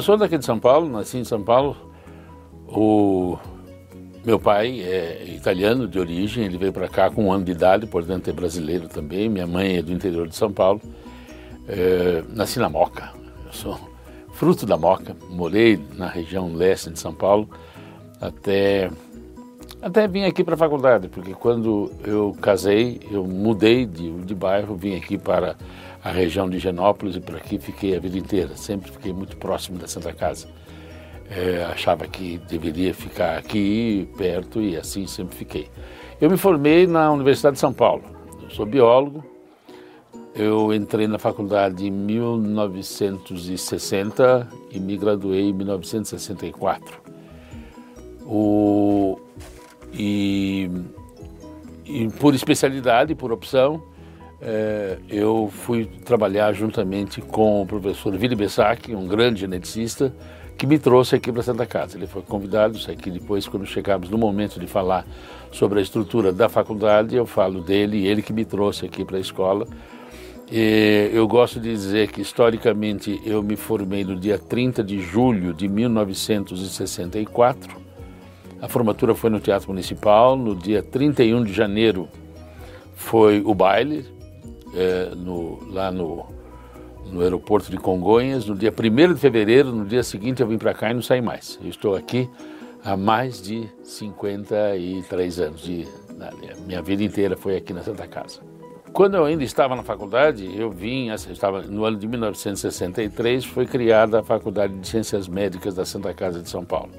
Eu sou daqui de São Paulo, nasci em São Paulo. O meu pai é italiano de origem, ele veio para cá com um ano de idade, portanto é brasileiro também. Minha mãe é do interior de São Paulo. É, nasci na Moca, eu sou fruto da Moca. Morei na região leste de São Paulo até até vim aqui para a faculdade, porque quando eu casei, eu mudei de, de bairro, vim aqui para a região de Genópolis e por aqui fiquei a vida inteira. Sempre fiquei muito próximo da Santa Casa. É, achava que deveria ficar aqui perto e assim sempre fiquei. Eu me formei na Universidade de São Paulo. Eu sou biólogo. Eu entrei na faculdade em 1960 e me graduei em 1964. O, e, e por especialidade, por opção, é, eu fui trabalhar juntamente com o professor Vili Bessac, um grande geneticista, que me trouxe aqui para Santa Casa. Ele foi convidado, isso aqui depois, quando chegamos no momento de falar sobre a estrutura da faculdade, eu falo dele, ele que me trouxe aqui para a escola. E eu gosto de dizer que, historicamente, eu me formei no dia 30 de julho de 1964. A formatura foi no Teatro Municipal. No dia 31 de janeiro foi o baile, é, no, lá no, no aeroporto de Congonhas. No dia 1 de fevereiro, no dia seguinte, eu vim para cá e não saí mais. Eu estou aqui há mais de 53 anos. De, minha vida inteira foi aqui na Santa Casa. Quando eu ainda estava na faculdade, eu vim, eu estava no ano de 1963, foi criada a Faculdade de Ciências Médicas da Santa Casa de São Paulo.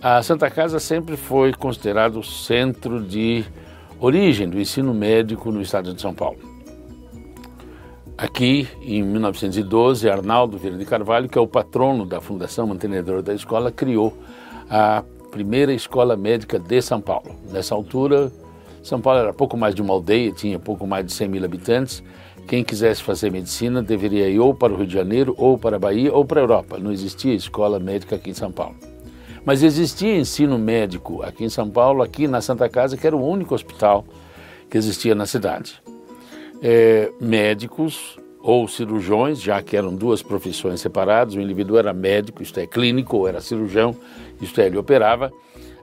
A Santa Casa sempre foi considerado o centro de origem do ensino médico no estado de São Paulo. Aqui, em 1912, Arnaldo Vieira de Carvalho, que é o patrono da Fundação Mantenedora da Escola, criou a primeira escola médica de São Paulo. Nessa altura, São Paulo era pouco mais de uma aldeia, tinha pouco mais de 100 mil habitantes. Quem quisesse fazer medicina deveria ir ou para o Rio de Janeiro, ou para a Bahia, ou para a Europa. Não existia escola médica aqui em São Paulo. Mas existia ensino médico aqui em São Paulo, aqui na Santa Casa, que era o único hospital que existia na cidade é, médicos ou cirurgiões, já que eram duas profissões separadas, o indivíduo era médico, isto é, clínico, ou era cirurgião, isto é, ele operava.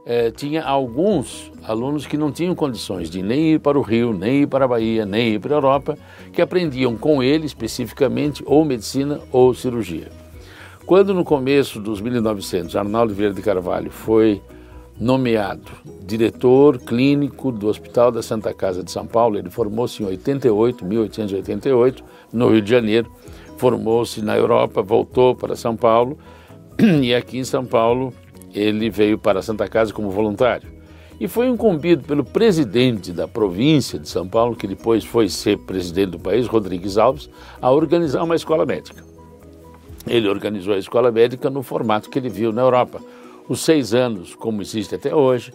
É, tinha alguns alunos que não tinham condições de nem ir para o Rio, nem ir para a Bahia, nem ir para a Europa, que aprendiam com ele especificamente ou medicina ou cirurgia. Quando no começo dos 1900 Arnaldo Vieira de Carvalho foi nomeado diretor clínico do Hospital da Santa Casa de São Paulo. Ele formou-se em 88, 1888, no Rio de Janeiro. Formou-se na Europa, voltou para São Paulo e aqui em São Paulo ele veio para a Santa Casa como voluntário. E foi incumbido pelo presidente da província de São Paulo, que depois foi ser presidente do país, Rodrigues Alves, a organizar uma escola médica. Ele organizou a escola médica no formato que ele viu na Europa, os seis anos, como existe até hoje,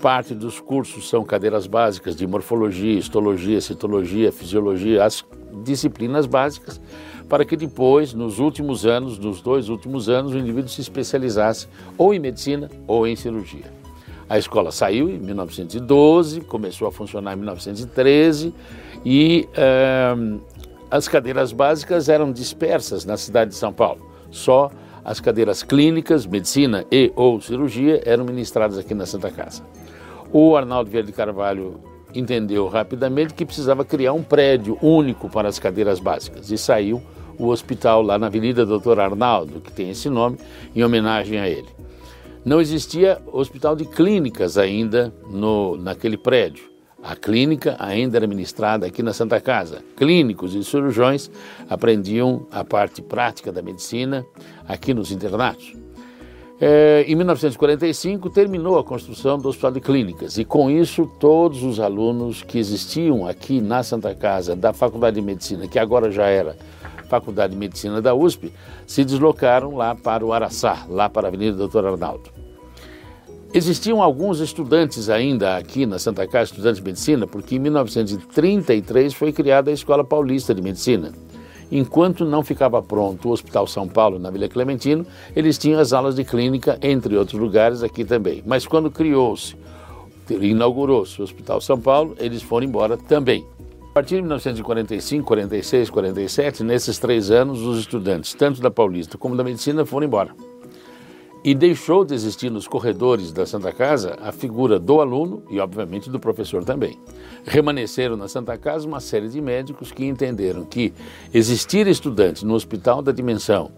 parte dos cursos são cadeiras básicas de morfologia, histologia, citologia, fisiologia, as disciplinas básicas, para que depois, nos últimos anos, nos dois últimos anos, o indivíduo se especializasse ou em medicina ou em cirurgia. A escola saiu em 1912, começou a funcionar em 1913 e uh, as cadeiras básicas eram dispersas na cidade de São Paulo. Só as cadeiras clínicas, medicina e ou cirurgia eram ministradas aqui na Santa Casa. O Arnaldo Vieira de Carvalho entendeu rapidamente que precisava criar um prédio único para as cadeiras básicas e saiu o hospital lá na Avenida Doutor Arnaldo, que tem esse nome, em homenagem a ele. Não existia hospital de clínicas ainda no, naquele prédio. A clínica ainda era ministrada aqui na Santa Casa. Clínicos e cirurgiões aprendiam a parte prática da medicina aqui nos internatos. É, em 1945, terminou a construção do Hospital de Clínicas e, com isso, todos os alunos que existiam aqui na Santa Casa da Faculdade de Medicina, que agora já era Faculdade de Medicina da USP, se deslocaram lá para o Araçá, lá para a Avenida Doutor Arnaldo. Existiam alguns estudantes ainda aqui na Santa Casa, estudantes de medicina, porque em 1933 foi criada a Escola Paulista de Medicina. Enquanto não ficava pronto o Hospital São Paulo, na Vila Clementino, eles tinham as aulas de clínica, entre outros lugares, aqui também. Mas quando criou-se, inaugurou-se o Hospital São Paulo, eles foram embora também. partir de 1945, 46, 47, nesses três anos, os estudantes, tanto da Paulista como da Medicina, foram embora. E deixou de existir nos corredores da Santa Casa a figura do aluno e, obviamente, do professor também. Remanesceram na Santa Casa uma série de médicos que entenderam que existir estudante no hospital da dimensão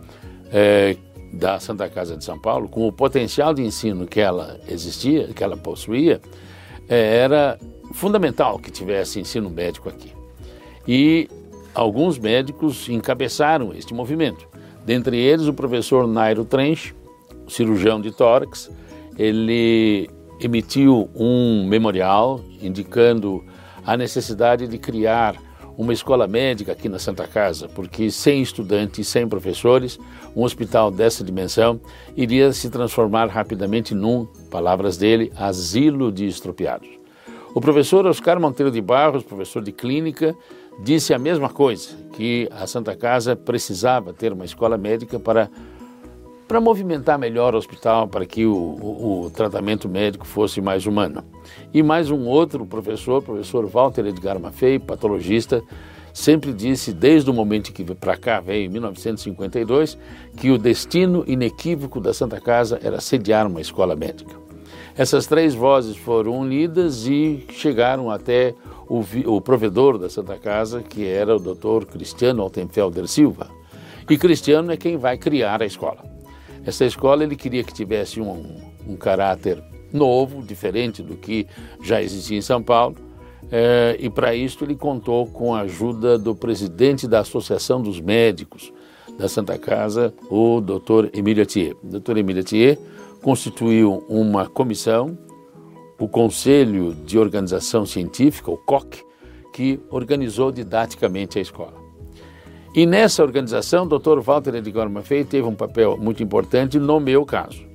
é, da Santa Casa de São Paulo, com o potencial de ensino que ela existia, que ela possuía, é, era fundamental que tivesse ensino médico aqui. E alguns médicos encabeçaram este movimento. Dentre eles, o professor Nairo Trench, cirurgião de tórax, ele emitiu um memorial indicando a necessidade de criar uma escola médica aqui na Santa Casa, porque sem estudantes, sem professores, um hospital dessa dimensão iria se transformar rapidamente num, palavras dele, asilo de estropiados. O professor Oscar Monteiro de Barros, professor de clínica, disse a mesma coisa, que a Santa Casa precisava ter uma escola médica para, para movimentar melhor o hospital, para que o, o, o tratamento médico fosse mais humano. E mais um outro professor, professor Walter Edgar Maffei, patologista, sempre disse, desde o momento que para cá veio, em 1952, que o destino inequívoco da Santa Casa era sediar uma escola médica. Essas três vozes foram unidas e chegaram até o, o provedor da Santa Casa, que era o Dr. Cristiano Altenfelder Silva. E Cristiano é quem vai criar a escola. Essa escola ele queria que tivesse um, um caráter novo, diferente do que já existia em São Paulo. É, e para isso ele contou com a ajuda do presidente da Associação dos Médicos da Santa Casa, o Dr. Emílio Thier. O Dr. Emílio Thier constituiu uma comissão, o Conselho de Organização Científica, o COC, que organizou didaticamente a escola. E nessa organização, o Dr. Walter Edgar Maffei teve um papel muito importante no meu caso.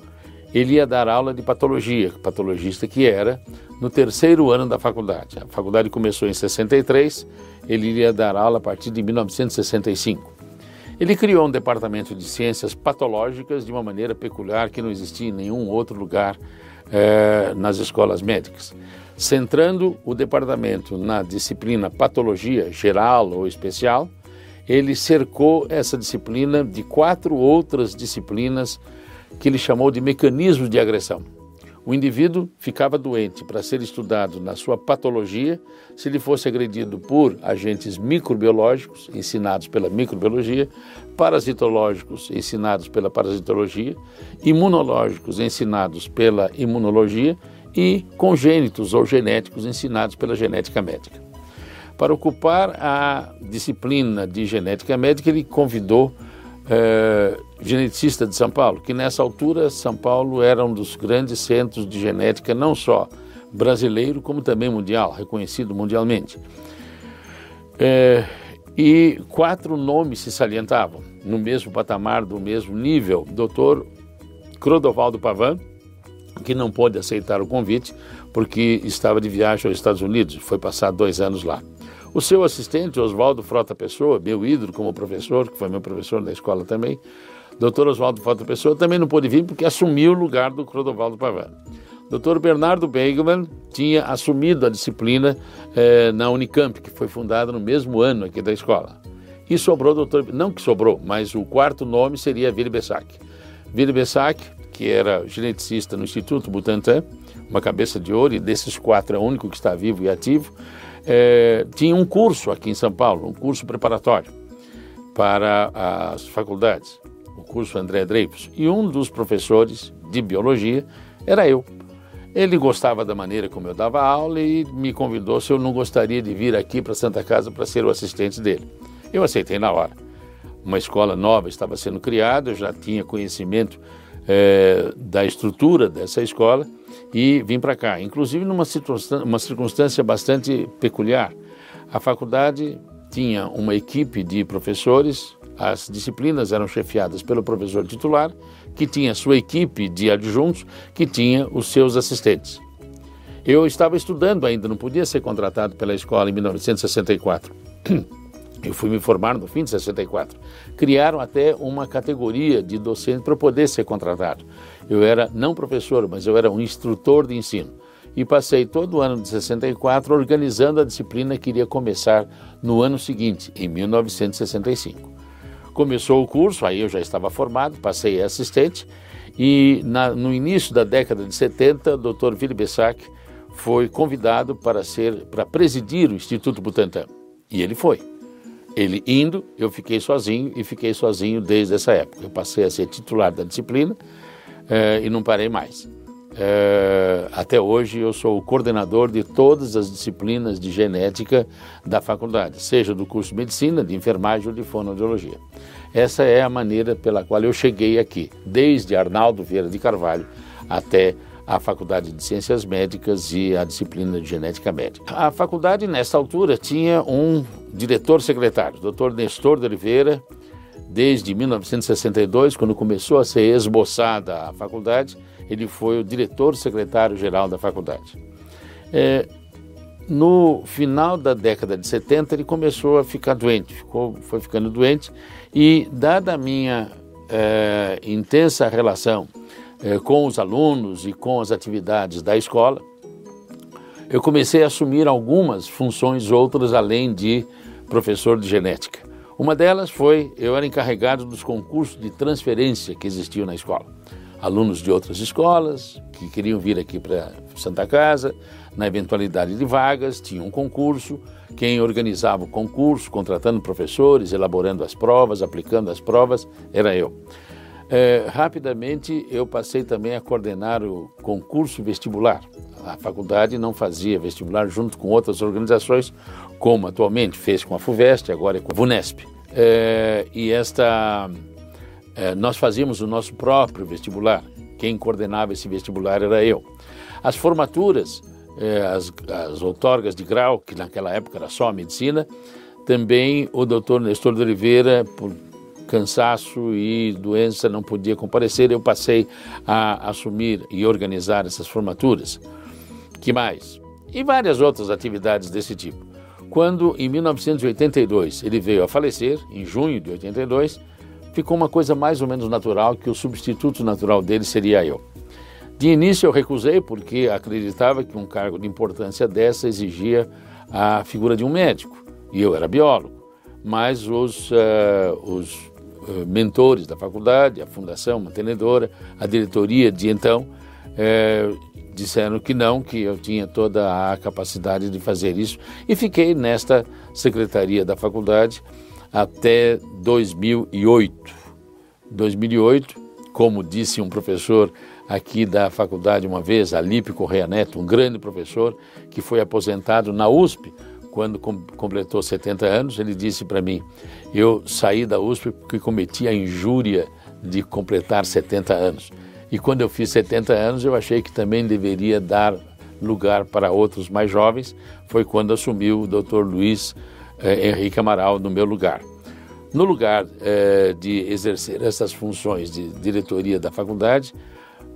Ele ia dar aula de patologia, patologista que era, no terceiro ano da faculdade. A faculdade começou em 63, ele iria dar aula a partir de 1965. Ele criou um departamento de ciências patológicas de uma maneira peculiar que não existia em nenhum outro lugar eh, nas escolas médicas. Centrando o departamento na disciplina patologia geral ou especial, ele cercou essa disciplina de quatro outras disciplinas que ele chamou de mecanismos de agressão. O indivíduo ficava doente para ser estudado na sua patologia se ele fosse agredido por agentes microbiológicos, ensinados pela microbiologia, parasitológicos, ensinados pela parasitologia, imunológicos, ensinados pela imunologia e congênitos ou genéticos, ensinados pela genética médica. Para ocupar a disciplina de genética médica, ele convidou é, geneticista de São Paulo, que nessa altura São Paulo era um dos grandes centros de genética, não só brasileiro, como também mundial, reconhecido mundialmente. É, e quatro nomes se salientavam, no mesmo patamar, do mesmo nível. Doutor Crodovaldo Pavan, que não pôde aceitar o convite porque estava de viagem aos Estados Unidos, foi passar dois anos lá. O seu assistente, Oswaldo Frota Pessoa, meu ídolo como professor, que foi meu professor na escola também, doutor Oswaldo Frota Pessoa, também não pôde vir porque assumiu o lugar do Clodovaldo Pavano. Doutor Bernardo Beigman tinha assumido a disciplina eh, na Unicamp, que foi fundada no mesmo ano aqui da escola. E sobrou doutor, não que sobrou, mas o quarto nome seria Vili Bessac. Vili Bessac, que era geneticista no Instituto Butantan, uma cabeça de ouro, e desses quatro é o único que está vivo e ativo, é, tinha um curso aqui em São Paulo, um curso preparatório para as faculdades, o curso André Dreyfus. E um dos professores de biologia era eu. Ele gostava da maneira como eu dava aula e me convidou se eu não gostaria de vir aqui para Santa Casa para ser o assistente dele. Eu aceitei na hora. Uma escola nova estava sendo criada, eu já tinha conhecimento é, da estrutura dessa escola e vim para cá. Inclusive numa uma circunstância bastante peculiar. A faculdade tinha uma equipe de professores, as disciplinas eram chefiadas pelo professor titular, que tinha sua equipe de adjuntos, que tinha os seus assistentes. Eu estava estudando ainda, não podia ser contratado pela escola em 1964. Eu fui me formar no fim de 64. Criaram até uma categoria de docente para poder ser contratado. Eu era não professor, mas eu era um instrutor de ensino. e passei todo o ano de 64 organizando a disciplina que iria começar no ano seguinte, em 1965. Começou o curso, aí eu já estava formado, passei a assistente e na, no início da década de 70, o Dr. Willy Bessac foi convidado para ser para presidir o Instituto Butantan. E ele foi. Ele indo, eu fiquei sozinho e fiquei sozinho desde essa época. Eu passei a ser titular da disciplina eh, e não parei mais. É, até hoje eu sou o coordenador de todas as disciplinas de genética da faculdade, seja do curso de medicina, de enfermagem ou de fonoaudiologia. Essa é a maneira pela qual eu cheguei aqui, desde Arnaldo Vieira de Carvalho até a Faculdade de Ciências Médicas e a disciplina de Genética Médica. A faculdade, nessa altura, tinha um diretor-secretário, Dr. Nestor de Oliveira, desde 1962, quando começou a ser esboçada a faculdade, ele foi o diretor-secretário-geral da faculdade. É, no final da década de 70, ele começou a ficar doente, ficou, foi ficando doente, e, dada a minha é, intensa relação é, com os alunos e com as atividades da escola, eu comecei a assumir algumas funções outras além de professor de genética. Uma delas foi, eu era encarregado dos concursos de transferência que existiam na escola alunos de outras escolas que queriam vir aqui para Santa Casa, na eventualidade de vagas, tinha um concurso, quem organizava o concurso, contratando professores, elaborando as provas, aplicando as provas, era eu. É, rapidamente eu passei também a coordenar o concurso vestibular. A faculdade não fazia vestibular junto com outras organizações, como atualmente fez com a FUVEST, agora é com a VUNESP. É, e esta é, nós fazíamos o nosso próprio vestibular. Quem coordenava esse vestibular era eu. As formaturas, é, as, as outorgas de grau, que naquela época era só a medicina, também o doutor Nestor de Oliveira, por cansaço e doença, não podia comparecer. Eu passei a assumir e organizar essas formaturas. Que mais? E várias outras atividades desse tipo. Quando, em 1982, ele veio a falecer, em junho de 82, ficou uma coisa mais ou menos natural que o substituto natural dele seria eu. De início eu recusei porque acreditava que um cargo de importância dessa exigia a figura de um médico e eu era biólogo. Mas os, uh, os mentores da faculdade, a fundação mantenedora, a diretoria de então, uh, disseram que não, que eu tinha toda a capacidade de fazer isso e fiquei nesta secretaria da faculdade até 2008. 2008, como disse um professor aqui da faculdade uma vez, Alípio Correia Neto, um grande professor que foi aposentado na USP quando completou 70 anos, ele disse para mim: "Eu saí da USP porque cometi a injúria de completar 70 anos. E quando eu fiz 70 anos, eu achei que também deveria dar lugar para outros mais jovens. Foi quando assumiu o Dr. Luiz eh, Henrique Amaral no meu lugar. No lugar eh, de exercer essas funções de diretoria da faculdade,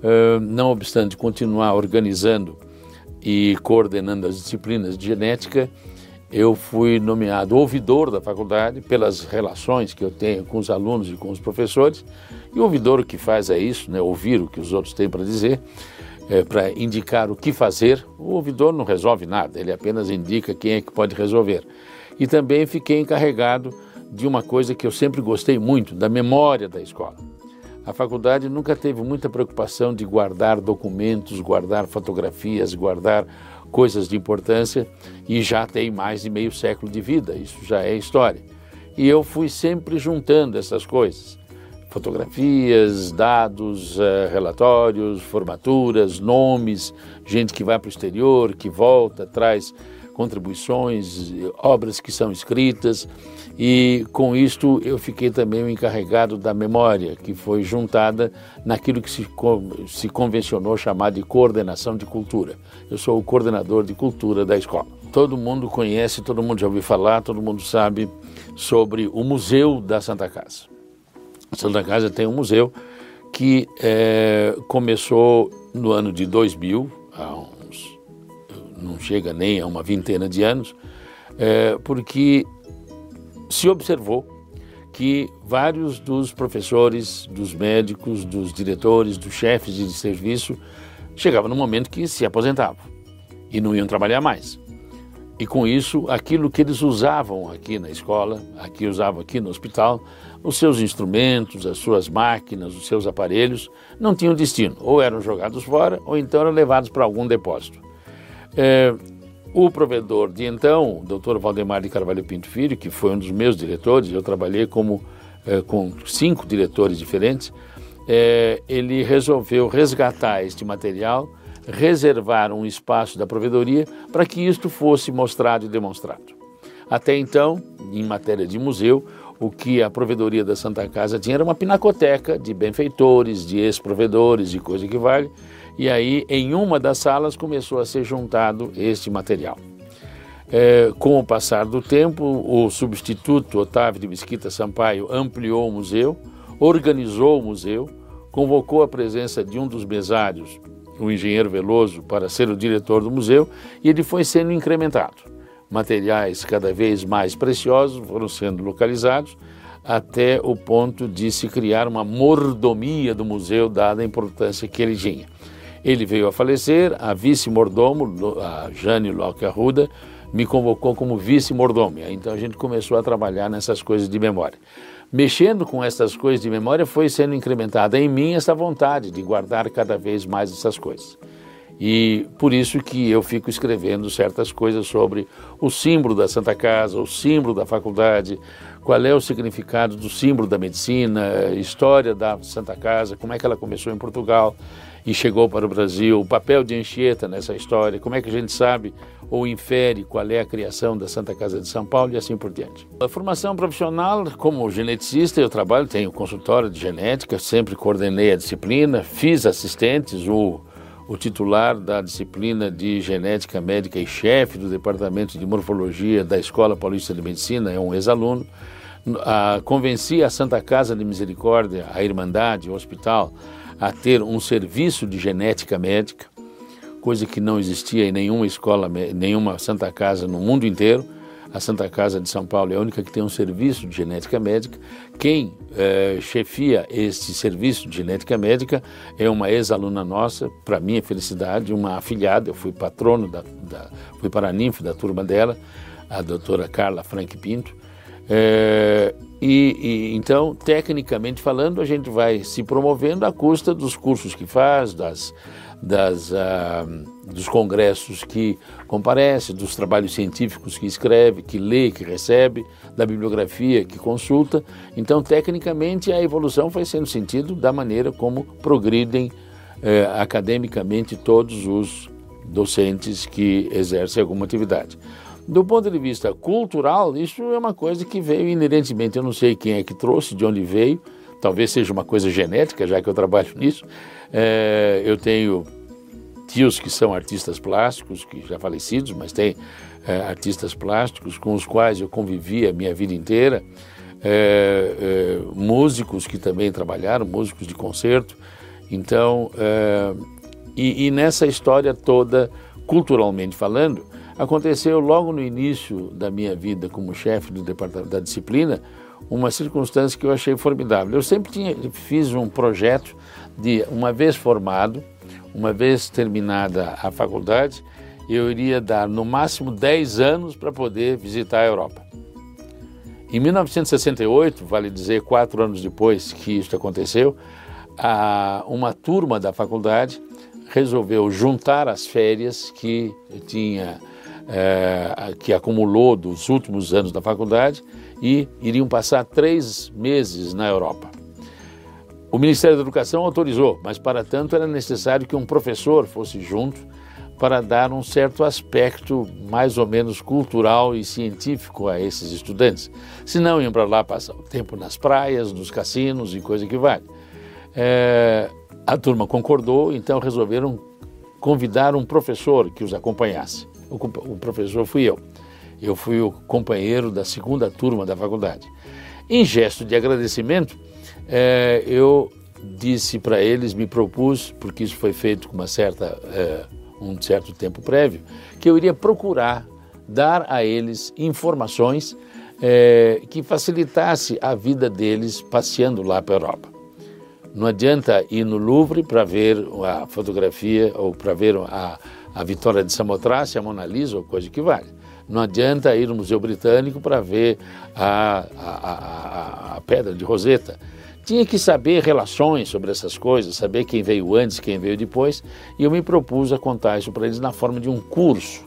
eh, não obstante continuar organizando e coordenando as disciplinas de genética, eu fui nomeado ouvidor da faculdade pelas relações que eu tenho com os alunos e com os professores. E o ouvidor o que faz é isso, né, ouvir o que os outros têm para dizer, é, para indicar o que fazer. O ouvidor não resolve nada, ele apenas indica quem é que pode resolver e também fiquei encarregado de uma coisa que eu sempre gostei muito, da memória da escola. A faculdade nunca teve muita preocupação de guardar documentos, guardar fotografias, guardar coisas de importância e já tem mais de meio século de vida, isso já é história. E eu fui sempre juntando essas coisas: fotografias, dados, eh, relatórios, formaturas, nomes, gente que vai para o exterior, que volta, traz contribuições, obras que são escritas, e com isto eu fiquei também o encarregado da memória, que foi juntada naquilo que se, se convencionou chamar de coordenação de cultura. Eu sou o coordenador de cultura da escola. Todo mundo conhece, todo mundo já ouviu falar, todo mundo sabe sobre o Museu da Santa Casa. A Santa Casa tem um museu que é, começou no ano de 2000, há não chega nem a uma vintena de anos, é, porque se observou que vários dos professores, dos médicos, dos diretores, dos chefes de serviço chegavam no momento que se aposentavam. e não iam trabalhar mais. E com isso, aquilo que eles usavam aqui na escola, aqui usavam aqui no hospital, os seus instrumentos, as suas máquinas, os seus aparelhos, não tinham destino. Ou eram jogados fora, ou então eram levados para algum depósito. É, o provedor de então, o doutor Valdemar de Carvalho Pinto Filho, que foi um dos meus diretores, eu trabalhei como, é, com cinco diretores diferentes, é, ele resolveu resgatar este material reservar um espaço da provedoria para que isto fosse mostrado e demonstrado. Até então, em matéria de museu, o que a provedoria da Santa Casa tinha era uma pinacoteca de benfeitores, de ex-provedores, de coisa que vale, e aí em uma das salas começou a ser juntado este material. É, com o passar do tempo, o substituto Otávio de Mesquita Sampaio ampliou o museu, organizou o museu, convocou a presença de um dos mesários o engenheiro Veloso para ser o diretor do museu e ele foi sendo incrementado. Materiais cada vez mais preciosos foram sendo localizados até o ponto de se criar uma mordomia do museu, dada a importância que ele tinha. Ele veio a falecer, a vice-mordomo, a Jane Locke Arruda, me convocou como vice-mordomo. Então a gente começou a trabalhar nessas coisas de memória mexendo com essas coisas de memória, foi sendo incrementada em mim essa vontade de guardar cada vez mais essas coisas. E por isso que eu fico escrevendo certas coisas sobre o símbolo da Santa Casa, o símbolo da faculdade, qual é o significado do símbolo da medicina, história da Santa Casa, como é que ela começou em Portugal e chegou para o Brasil, o papel de Anchieta nessa história, como é que a gente sabe ou infere qual é a criação da Santa Casa de São Paulo e assim por diante. A formação profissional, como geneticista, eu trabalho, tenho consultório de genética, sempre coordenei a disciplina, fiz assistentes, o, o titular da disciplina de genética médica e chefe do departamento de morfologia da Escola Paulista de Medicina, é um ex-aluno. convenci a Santa Casa de Misericórdia, a Irmandade, o hospital, a ter um serviço de genética médica coisa que não existia em nenhuma escola, nenhuma Santa Casa no mundo inteiro. A Santa Casa de São Paulo é a única que tem um serviço de genética médica. Quem é, chefia este serviço de genética médica é uma ex-aluna nossa, para minha felicidade, uma afilhada. Eu fui patrono, da, da fui paraninfo da turma dela, a doutora Carla Frank Pinto. É, e, e, então, tecnicamente falando, a gente vai se promovendo à custa dos cursos que faz, das, das, uh, dos congressos que comparece, dos trabalhos científicos que escreve, que lê, que recebe, da bibliografia que consulta. Então, tecnicamente, a evolução vai sendo sentido da maneira como progridem eh, academicamente todos os docentes que exercem alguma atividade. Do ponto de vista cultural, isso é uma coisa que veio inerentemente. Eu não sei quem é que trouxe, de onde veio, talvez seja uma coisa genética, já que eu trabalho nisso. É, eu tenho tios que são artistas plásticos, que já falecidos, mas tem é, artistas plásticos com os quais eu convivi a minha vida inteira, é, é músicos que também trabalharam, músicos de concerto. Então, é, e, e nessa história toda, culturalmente falando, aconteceu logo no início da minha vida como chefe do departamento da disciplina uma circunstância que eu achei formidável. Eu sempre tinha, fiz um projeto de, uma vez formado, uma vez terminada a faculdade, eu iria dar no máximo 10 anos para poder visitar a Europa. Em 1968, vale dizer, quatro anos depois que isso aconteceu, a, uma turma da faculdade resolveu juntar as férias que tinha, é, que acumulou dos últimos anos da faculdade e iriam passar três meses na Europa. O Ministério da Educação autorizou, mas para tanto era necessário que um professor fosse junto para dar um certo aspecto mais ou menos cultural e científico a esses estudantes. Senão iam para lá passar o tempo nas praias, nos cassinos e coisa que vale. É, a turma concordou, então resolveram convidar um professor que os acompanhasse. O, o professor fui eu. Eu fui o companheiro da segunda turma da faculdade. Em gesto de agradecimento, é, eu disse para eles, me propus, porque isso foi feito com uma certa, é, um certo tempo prévio, que eu iria procurar dar a eles informações é, que facilitasse a vida deles passeando lá para a Europa. Não adianta ir no Louvre para ver a fotografia ou para ver a, a Vitória de Samotrace, a Mona Lisa ou coisa que vale. Não adianta ir no Museu Britânico para ver a, a, a, a Pedra de Roseta. Tinha que saber relações sobre essas coisas, saber quem veio antes, quem veio depois, e eu me propus a contar isso para eles na forma de um curso.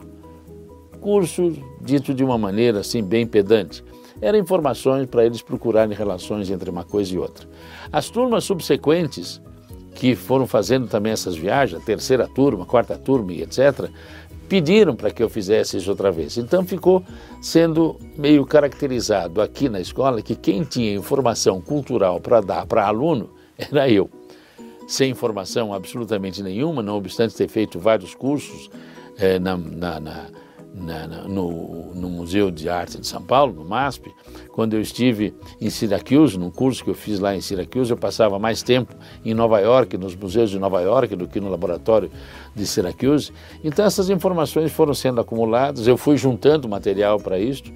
Curso dito de uma maneira assim bem pedante. Eram informações para eles procurarem relações entre uma coisa e outra. As turmas subsequentes que foram fazendo também essas viagens, a terceira turma, a quarta turma e etc., pediram para que eu fizesse isso outra vez. Então ficou sendo meio caracterizado aqui na escola que quem tinha informação cultural para dar para aluno era eu. Sem informação absolutamente nenhuma, não obstante ter feito vários cursos eh, na, na, na na, no, no, Museu de Arte de São Paulo, no MASP, quando eu estive em Syracuse, num curso que eu fiz lá em Syracuse, eu passava mais tempo em Nova York, nos museus de Nova York, do que no laboratório de Syracuse. Então essas informações foram sendo acumuladas, eu fui juntando material para isso,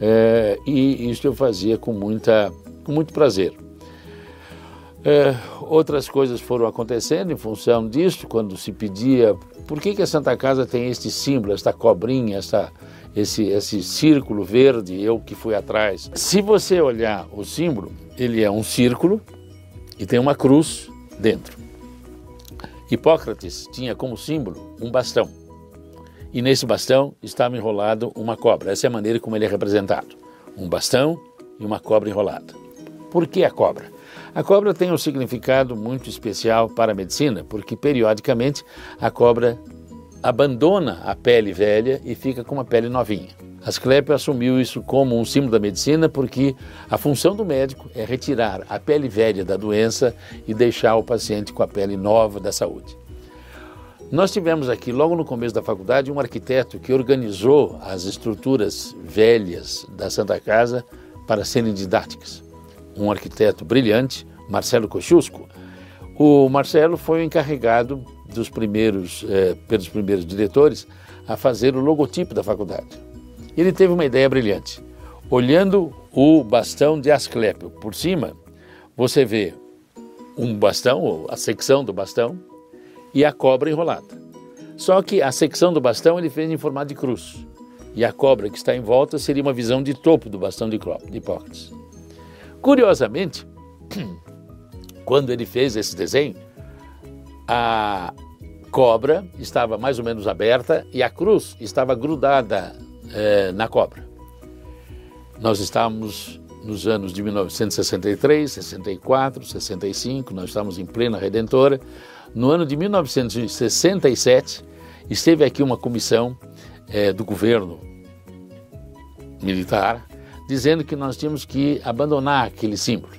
é, e isso eu fazia com, muita, com muito prazer. É, outras coisas foram acontecendo em função disso, quando se pedia por que, que a Santa Casa tem este símbolo, esta cobrinha, essa, esse, esse círculo verde, eu que fui atrás. Se você olhar o símbolo, ele é um círculo e tem uma cruz dentro. Hipócrates tinha como símbolo um bastão. E nesse bastão estava enrolado uma cobra. Essa é a maneira como ele é representado. Um bastão e uma cobra enrolada. Por que a cobra? A cobra tem um significado muito especial para a medicina, porque periodicamente a cobra abandona a pele velha e fica com uma pele novinha. Asclepio assumiu isso como um símbolo da medicina porque a função do médico é retirar a pele velha da doença e deixar o paciente com a pele nova da saúde. Nós tivemos aqui, logo no começo da faculdade, um arquiteto que organizou as estruturas velhas da Santa Casa para serem didáticas um arquiteto brilhante, Marcelo Kosciusko. O Marcelo foi o encarregado dos primeiros, eh, pelos primeiros diretores a fazer o logotipo da faculdade. Ele teve uma ideia brilhante. Olhando o bastão de Asclépio por cima, você vê um bastão, ou a secção do bastão, e a cobra enrolada. Só que a secção do bastão ele fez em formato de cruz. E a cobra que está em volta seria uma visão de topo do bastão de Hipócrates. Curiosamente, quando ele fez esse desenho, a cobra estava mais ou menos aberta e a cruz estava grudada é, na cobra. Nós estávamos nos anos de 1963, 64, 65, nós estávamos em plena redentora. No ano de 1967, esteve aqui uma comissão é, do governo militar dizendo que nós tínhamos que abandonar aquele símbolo.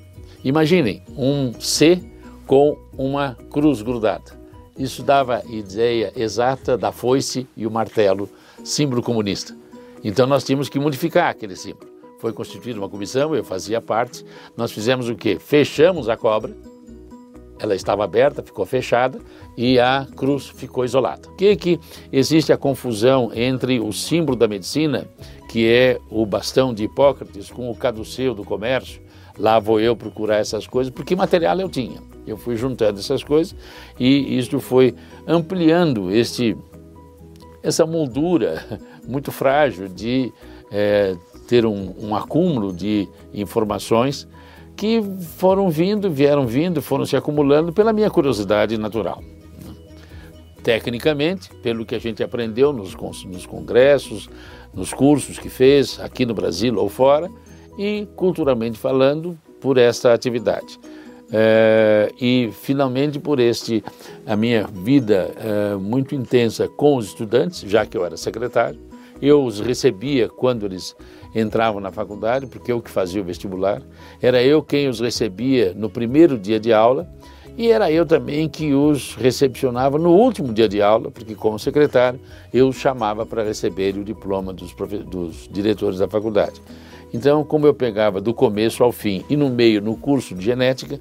Imaginem um C com uma cruz grudada. Isso dava ideia exata da foice e o martelo, símbolo comunista. Então nós tínhamos que modificar aquele símbolo. Foi constituída uma comissão, eu fazia parte. Nós fizemos o quê? Fechamos a cobra, ela estava aberta, ficou fechada e a cruz ficou isolada. O que que existe a confusão entre o símbolo da medicina que é o bastão de Hipócrates com o caduceu do comércio. Lá vou eu procurar essas coisas, porque material eu tinha. Eu fui juntando essas coisas e isto foi ampliando este, essa moldura muito frágil de é, ter um, um acúmulo de informações que foram vindo, vieram vindo, foram se acumulando pela minha curiosidade natural. Tecnicamente, pelo que a gente aprendeu nos, nos congressos, nos cursos que fez aqui no Brasil ou fora e culturalmente falando por esta atividade. É, e finalmente por este a minha vida é, muito intensa com os estudantes, já que eu era secretário, eu os recebia quando eles entravam na faculdade, porque eu que fazia o vestibular, era eu quem os recebia no primeiro dia de aula e era eu também que os recepcionava no último dia de aula, porque como secretário eu os chamava para receber o diploma dos, dos diretores da faculdade. Então, como eu pegava do começo ao fim e no meio no curso de genética,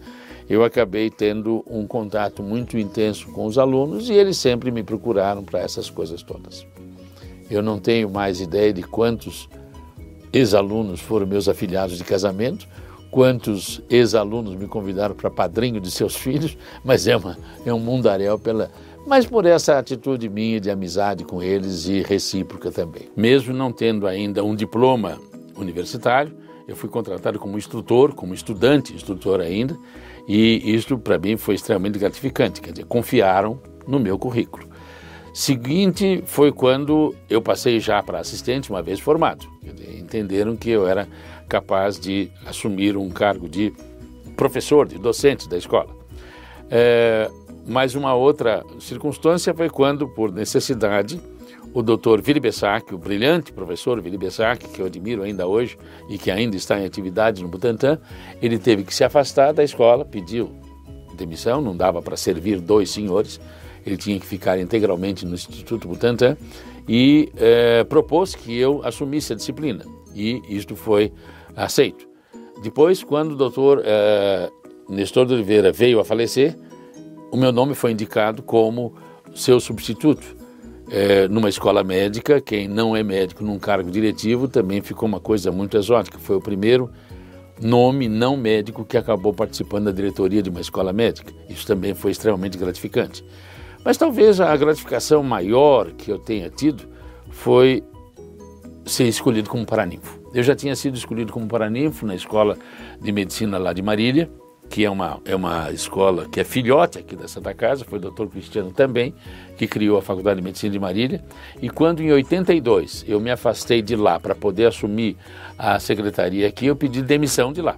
eu acabei tendo um contato muito intenso com os alunos e eles sempre me procuraram para essas coisas todas. Eu não tenho mais ideia de quantos ex-alunos foram meus afiliados de casamento, quantos ex-alunos me convidaram para padrinho de seus filhos, mas é, uma, é um mundaréu pela, mas por essa atitude minha de amizade com eles e recíproca também. Mesmo não tendo ainda um diploma universitário, eu fui contratado como instrutor, como estudante, instrutor ainda, e isso para mim foi extremamente gratificante, quer dizer, confiaram no meu currículo. Seguinte foi quando eu passei já para assistente, uma vez formado. Entenderam que eu era capaz de assumir um cargo de professor, de docente da escola. É, mas uma outra circunstância foi quando, por necessidade, o doutor Vili Bessac, o brilhante professor Vili Bessac, que eu admiro ainda hoje e que ainda está em atividade no Butantan, ele teve que se afastar da escola, pediu demissão, não dava para servir dois senhores, ele tinha que ficar integralmente no Instituto Butantan e é, propôs que eu assumisse a disciplina e isto foi aceito. Depois, quando o doutor é, Nestor de Oliveira veio a falecer, o meu nome foi indicado como seu substituto é, numa escola médica, quem não é médico num cargo diretivo também ficou uma coisa muito exótica. Foi o primeiro nome não médico que acabou participando da diretoria de uma escola médica. Isso também foi extremamente gratificante. Mas talvez a gratificação maior que eu tenha tido foi ser escolhido como paraninfo. Eu já tinha sido escolhido como paraninfo na escola de medicina lá de Marília, que é uma, é uma escola que é filhote aqui da Santa Casa, foi o doutor Cristiano também, que criou a Faculdade de Medicina de Marília. E quando em 82 eu me afastei de lá para poder assumir a secretaria aqui, eu pedi demissão de lá.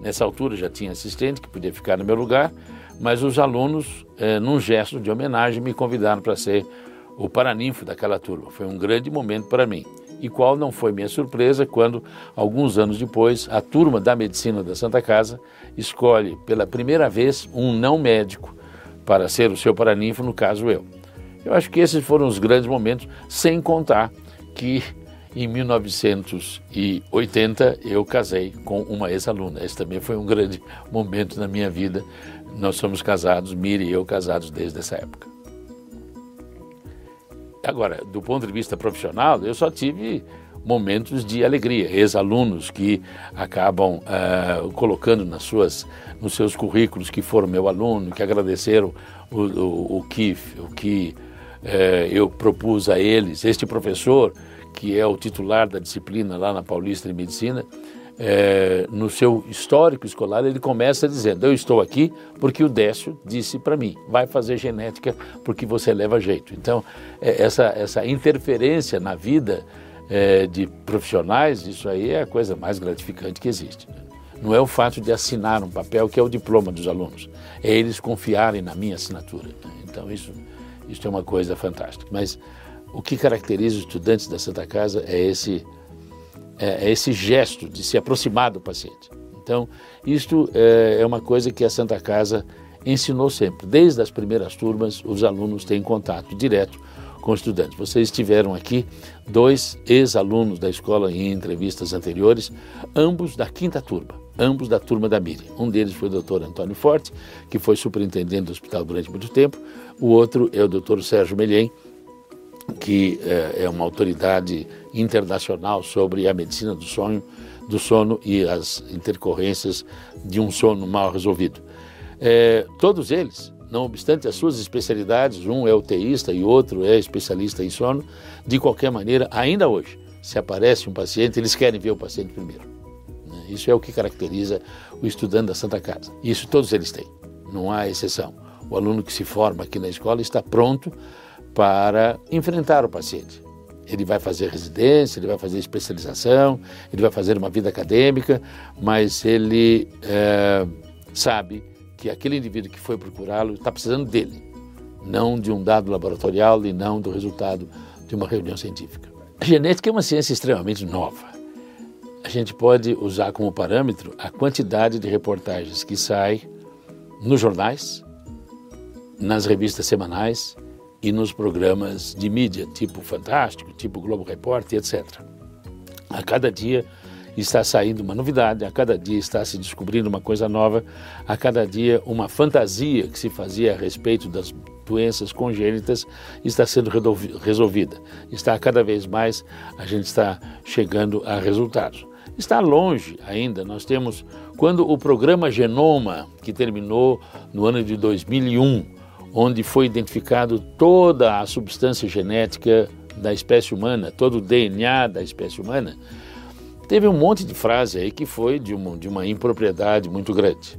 Nessa altura já tinha assistente que podia ficar no meu lugar, mas os alunos, eh, num gesto de homenagem, me convidaram para ser o paraninfo daquela turma. Foi um grande momento para mim e qual não foi minha surpresa quando, alguns anos depois, a turma da medicina da Santa Casa escolhe pela primeira vez um não médico para ser o seu paraninfo, no caso eu. Eu acho que esses foram os grandes momentos, sem contar que em 1980 eu casei com uma ex-aluna. Esse também foi um grande momento na minha vida. Nós somos casados, Miri e eu casados desde essa época. Agora, do ponto de vista profissional, eu só tive momentos de alegria, ex-alunos que acabam uh, colocando nas suas, nos seus currículos que foram meu aluno, que agradeceram o, o, o que, o que uh, eu propus a eles. Este professor, que é o titular da disciplina lá na Paulista de Medicina, é, no seu histórico escolar, ele começa dizendo: Eu estou aqui porque o Décio disse para mim, vai fazer genética porque você leva jeito. Então, é, essa, essa interferência na vida é, de profissionais, isso aí é a coisa mais gratificante que existe. Né? Não é o fato de assinar um papel que é o diploma dos alunos, é eles confiarem na minha assinatura. Né? Então, isso, isso é uma coisa fantástica. Mas o que caracteriza os estudantes da Santa Casa é esse é, é, esse gesto de se aproximar do paciente. Então, isto é, é uma coisa que a Santa Casa ensinou sempre. Desde as primeiras turmas, os alunos têm contato direto com estudantes. Vocês tiveram aqui dois ex-alunos da escola em entrevistas anteriores, ambos da quinta turma, ambos da turma da Miriam. Um deles foi o doutor Antônio Forte, que foi superintendente do hospital durante muito tempo, o outro é o doutor Sérgio Melhem, que é, é uma autoridade internacional sobre a medicina do sono, do sono e as intercorrências de um sono mal resolvido. É, todos eles, não obstante as suas especialidades, um é UTIsta e outro é especialista em sono, de qualquer maneira, ainda hoje, se aparece um paciente, eles querem ver o paciente primeiro. Né? Isso é o que caracteriza o estudante da Santa Casa. Isso todos eles têm, não há exceção. O aluno que se forma aqui na escola está pronto para enfrentar o paciente. Ele vai fazer residência, ele vai fazer especialização, ele vai fazer uma vida acadêmica, mas ele é, sabe que aquele indivíduo que foi procurá-lo está precisando dele, não de um dado laboratorial e não do resultado de uma reunião científica. A genética é uma ciência extremamente nova. A gente pode usar como parâmetro a quantidade de reportagens que sai nos jornais, nas revistas semanais, e nos programas de mídia, tipo Fantástico, tipo Globo Repórter, etc. A cada dia está saindo uma novidade, a cada dia está se descobrindo uma coisa nova, a cada dia uma fantasia que se fazia a respeito das doenças congênitas está sendo resolvida. Está cada vez mais a gente está chegando a resultados. Está longe ainda, nós temos quando o programa Genoma, que terminou no ano de 2001, onde foi identificado toda a substância genética da espécie humana, todo o DNA da espécie humana, teve um monte de frase aí que foi de uma, de uma impropriedade muito grande.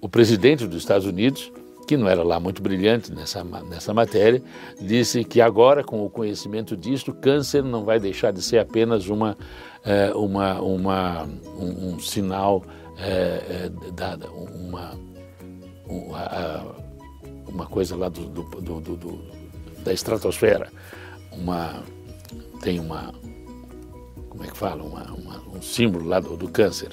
O presidente dos Estados Unidos, que não era lá muito brilhante nessa, nessa matéria, disse que agora, com o conhecimento disto, câncer não vai deixar de ser apenas uma, é, uma, uma, um, um sinal, é, é, uma, uma, uma coisa lá do, do, do, do da estratosfera, uma, tem uma, como é que fala, uma, uma, um símbolo lá do, do, câncer.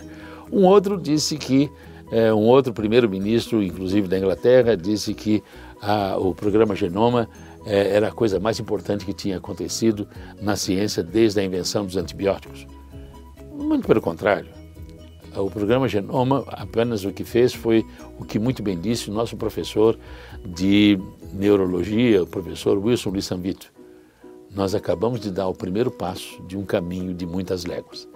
Um outro disse que, é, um outro primeiro-ministro, inclusive da Inglaterra, disse que a, o programa Genoma é, era a coisa mais importante que tinha acontecido na ciência desde a invenção dos antibióticos. Muito pelo contrário. O programa Genoma apenas o que fez foi o que muito bem disse o nosso professor de neurologia, o professor Wilson Lissambito nós acabamos de dar o primeiro passo de um caminho de muitas léguas.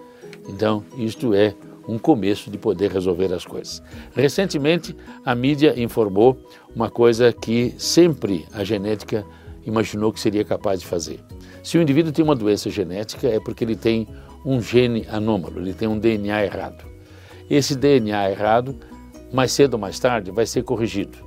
Então, isto é um começo de poder resolver as coisas. Recentemente, a mídia informou uma coisa que sempre a genética imaginou que seria capaz de fazer. Se o indivíduo tem uma doença genética, é porque ele tem um gene anômalo, ele tem um DNA errado. Esse DNA errado, mais cedo ou mais tarde, vai ser corrigido.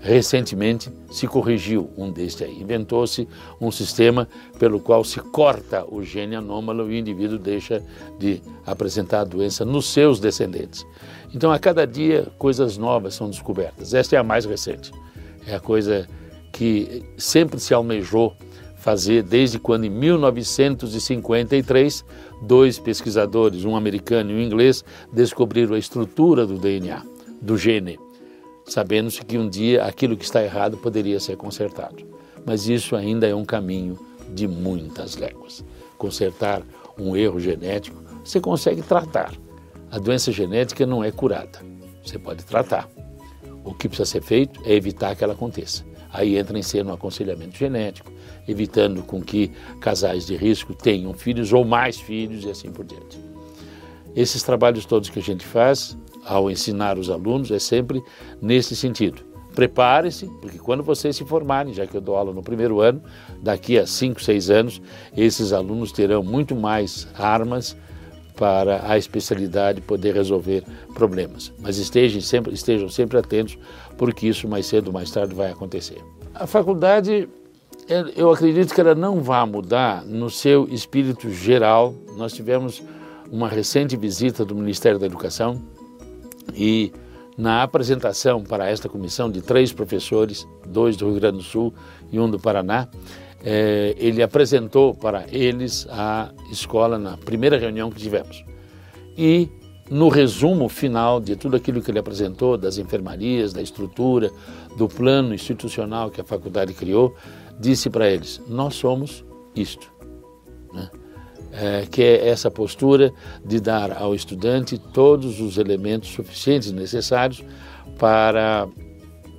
Recentemente se corrigiu um deste aí. Inventou-se um sistema pelo qual se corta o gene anômalo e o indivíduo deixa de apresentar a doença nos seus descendentes. Então, a cada dia, coisas novas são descobertas. Esta é a mais recente. É a coisa que sempre se almejou fazer desde quando, em 1953, dois pesquisadores, um americano e um inglês, descobriram a estrutura do DNA, do gene sabendo-se que um dia aquilo que está errado poderia ser consertado. Mas isso ainda é um caminho de muitas léguas. Consertar um erro genético, você consegue tratar. A doença genética não é curada, você pode tratar. O que precisa ser feito é evitar que ela aconteça. Aí entra em cena um aconselhamento genético, evitando com que casais de risco tenham filhos ou mais filhos e assim por diante. Esses trabalhos todos que a gente faz ao ensinar os alunos é sempre nesse sentido. Prepare-se, porque quando vocês se formarem, já que eu dou aula no primeiro ano, daqui a 5, 6 anos, esses alunos terão muito mais armas para a especialidade poder resolver problemas. Mas estejam sempre, estejam sempre atentos, porque isso mais cedo ou mais tarde vai acontecer. A faculdade, eu acredito que ela não vai mudar no seu espírito geral. Nós tivemos uma recente visita do Ministério da Educação e na apresentação para esta comissão de três professores, dois do Rio Grande do Sul e um do Paraná, eh, ele apresentou para eles a escola na primeira reunião que tivemos. E no resumo final de tudo aquilo que ele apresentou, das enfermarias, da estrutura, do plano institucional que a faculdade criou, disse para eles: Nós somos isto. Né? É, que é essa postura de dar ao estudante todos os elementos suficientes necessários para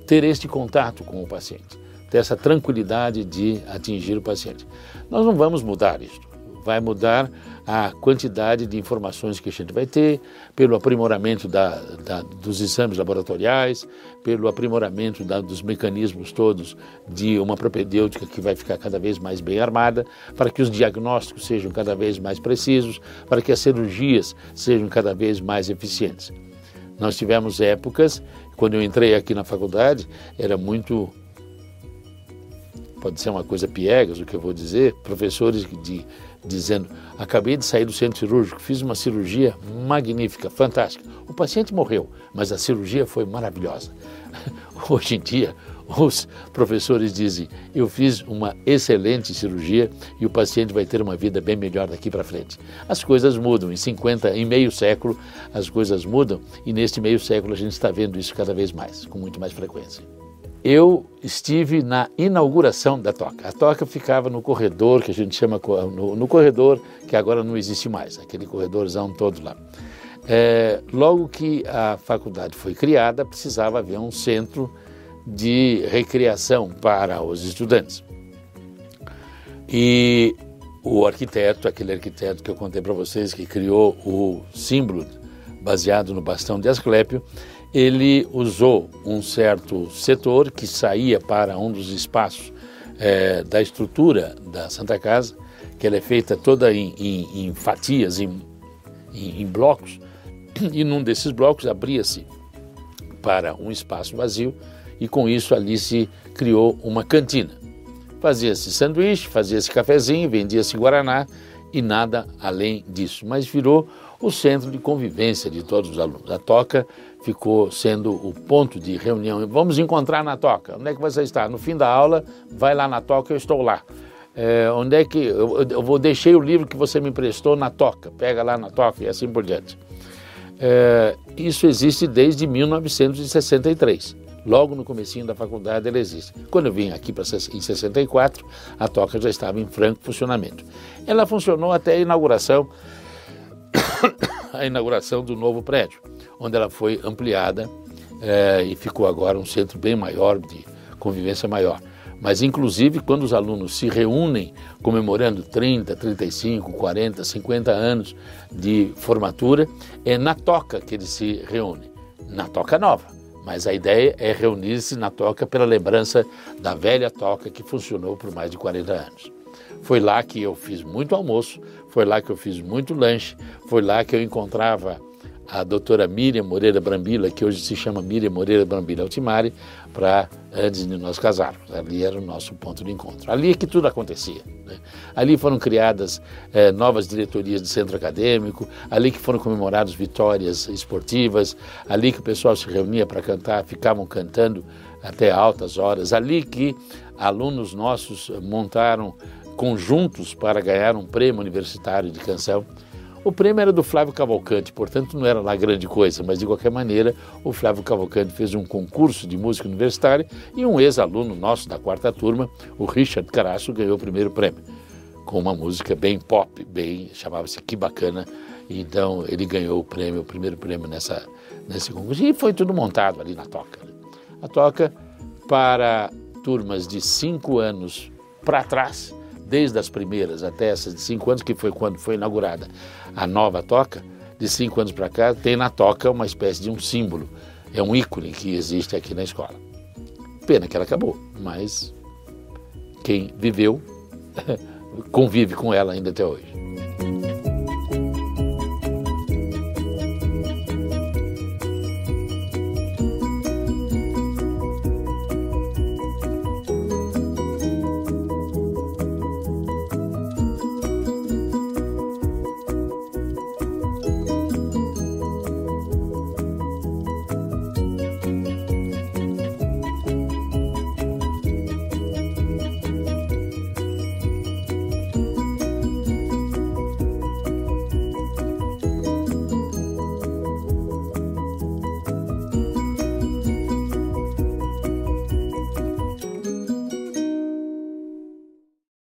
ter este contato com o paciente, ter essa tranquilidade de atingir o paciente. Nós não vamos mudar isso, vai mudar a quantidade de informações que a gente vai ter, pelo aprimoramento da, da, dos exames laboratoriais, pelo aprimoramento da, dos mecanismos todos de uma propedêutica que vai ficar cada vez mais bem armada, para que os diagnósticos sejam cada vez mais precisos, para que as cirurgias sejam cada vez mais eficientes. Nós tivemos épocas, quando eu entrei aqui na faculdade, era muito pode ser uma coisa piegas o que eu vou dizer, professores de dizendo: Acabei de sair do centro cirúrgico, fiz uma cirurgia magnífica, fantástica. O paciente morreu, mas a cirurgia foi maravilhosa. Hoje em dia, os professores dizem: Eu fiz uma excelente cirurgia e o paciente vai ter uma vida bem melhor daqui para frente. As coisas mudam. Em 50, em meio século, as coisas mudam e neste meio século a gente está vendo isso cada vez mais, com muito mais frequência eu estive na inauguração da toca. A toca ficava no corredor, que a gente chama no, no corredor, que agora não existe mais, aquele corredorzão todo lá. É, logo que a faculdade foi criada, precisava haver um centro de recreação para os estudantes. E o arquiteto, aquele arquiteto que eu contei para vocês, que criou o símbolo baseado no bastão de Asclépio, ele usou um certo setor que saía para um dos espaços é, da estrutura da Santa Casa, que ela é feita toda em, em, em fatias, em, em, em blocos, e num desses blocos abria-se para um espaço vazio e com isso ali se criou uma cantina. Fazia-se sanduíche, fazia-se cafezinho, vendia-se guaraná e nada além disso, mas virou o centro de convivência de todos os alunos. A toca ficou sendo o ponto de reunião. Vamos encontrar na toca. Onde é que você está? No fim da aula, vai lá na toca, eu estou lá. É, onde é que eu, eu vou deixei o livro que você me emprestou na toca? Pega lá na toca e assim por diante. É, isso existe desde 1963. Logo no comecinho da faculdade ela existe. Quando eu vim aqui pra, em 64, a toca já estava em franco funcionamento. Ela funcionou até a inauguração a inauguração do novo prédio, onde ela foi ampliada é, e ficou agora um centro bem maior, de convivência maior. Mas, inclusive, quando os alunos se reúnem comemorando 30, 35, 40, 50 anos de formatura, é na toca que eles se reúnem, na toca nova. Mas a ideia é reunir-se na toca pela lembrança da velha toca que funcionou por mais de 40 anos. Foi lá que eu fiz muito almoço, foi lá que eu fiz muito lanche, foi lá que eu encontrava a doutora Miriam Moreira Brambila, que hoje se chama Miriam Moreira Brambila Altimari, para antes de nós casarmos. Ali era o nosso ponto de encontro. Ali é que tudo acontecia. Né? Ali foram criadas eh, novas diretorias de centro acadêmico, ali que foram comemoradas vitórias esportivas, ali que o pessoal se reunia para cantar, ficavam cantando até altas horas, ali que alunos nossos montaram conjuntos para ganhar um prêmio universitário de canção. O prêmio era do Flávio Cavalcante, portanto não era lá grande coisa, mas de qualquer maneira o Flávio Cavalcante fez um concurso de música universitária e um ex-aluno nosso da quarta turma, o Richard Caraço, ganhou o primeiro prêmio com uma música bem pop, bem chamava-se Que Bacana. Então ele ganhou o prêmio, o primeiro prêmio nessa nesse concurso e foi tudo montado ali na toca. A toca para turmas de cinco anos para trás desde as primeiras até essas de cinco anos, que foi quando foi inaugurada a nova toca, de cinco anos para cá, tem na toca uma espécie de um símbolo, é um ícone que existe aqui na escola. Pena que ela acabou, mas quem viveu convive com ela ainda até hoje.